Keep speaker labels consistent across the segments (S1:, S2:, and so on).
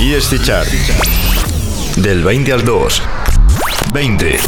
S1: Y este chart. Del 20 al 2. 20.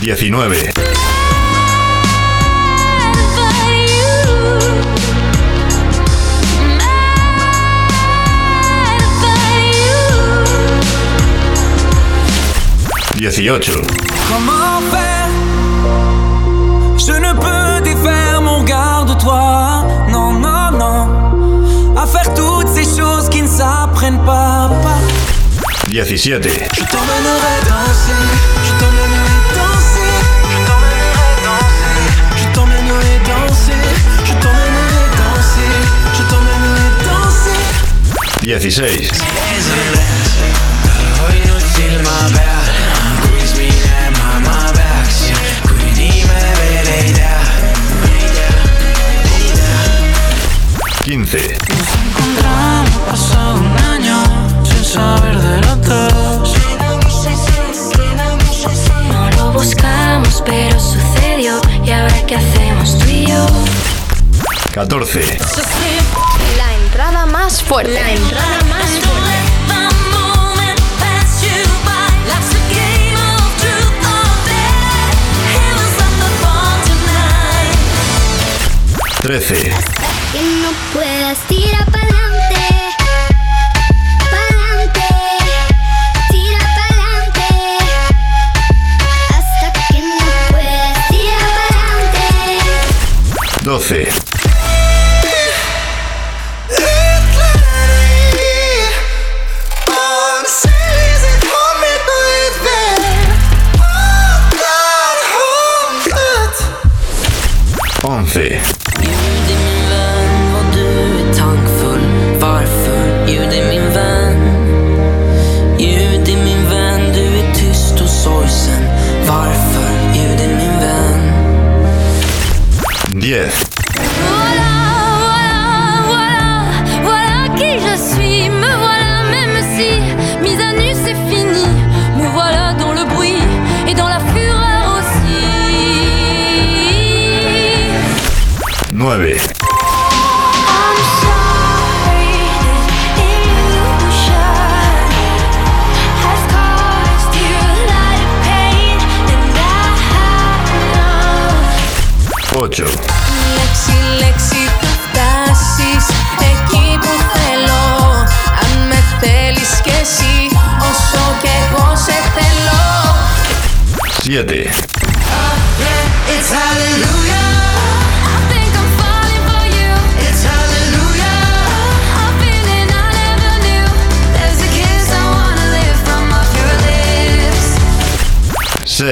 S1: 19. 18.
S2: Comment faire Je ne peux défaire mon regard de toi. Non, non, non. À faire toutes ces choses qui ne s'apprennent pas.
S1: 17.
S2: Je t'emmènerai danser. Je t'emmènerai danser. Je t'emmènerai danser. Je t'emmènerai danser. Je t'emmènerai danser. Je t'emmènerai danser.
S1: 16. Quince.
S2: encontramos pasado un año sin saber de los dos.
S3: No lo buscamos, pero sucedió. ¿Y ahora qué hacemos tú y yo?
S1: 14.
S4: La entrada más fuerte. La entrada más fuerte.
S1: Trece.
S3: Puedas tirar pa'lante. Pa'lante. Tira pa'lante. Hasta que no puedas tirar pa'lante.
S1: Doce. Once.
S3: 9.
S1: Ocho.
S2: Λέξη, λέξη, θα φτάσεις εκεί που θέλω Αν με θέλεις κι εσύ, εγώ σε θέλω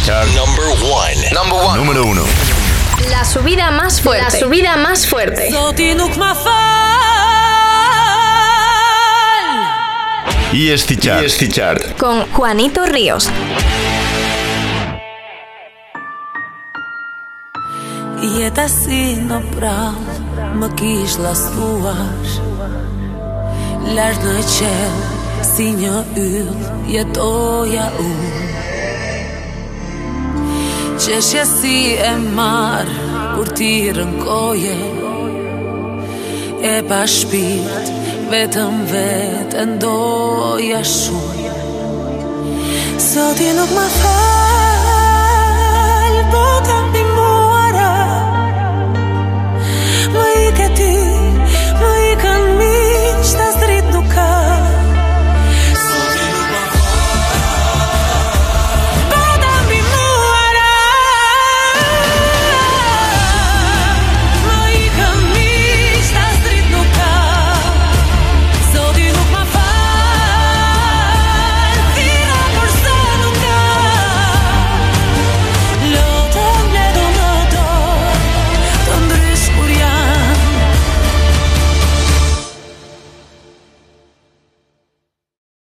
S1: escuchar.
S5: Number one. Number one.
S1: Número uno.
S4: La subida más fuerte. La subida más fuerte.
S1: Y este chart. Y este chart.
S4: Con Juanito Ríos.
S2: E até sino pra me quis las tuas Las noches, sinja yll, jetoja unë Qeshje si e marë Kur ti rënkoje E pa shpirt Vetëm vetë Ndoja shumë. Sot i nuk më falë Po kam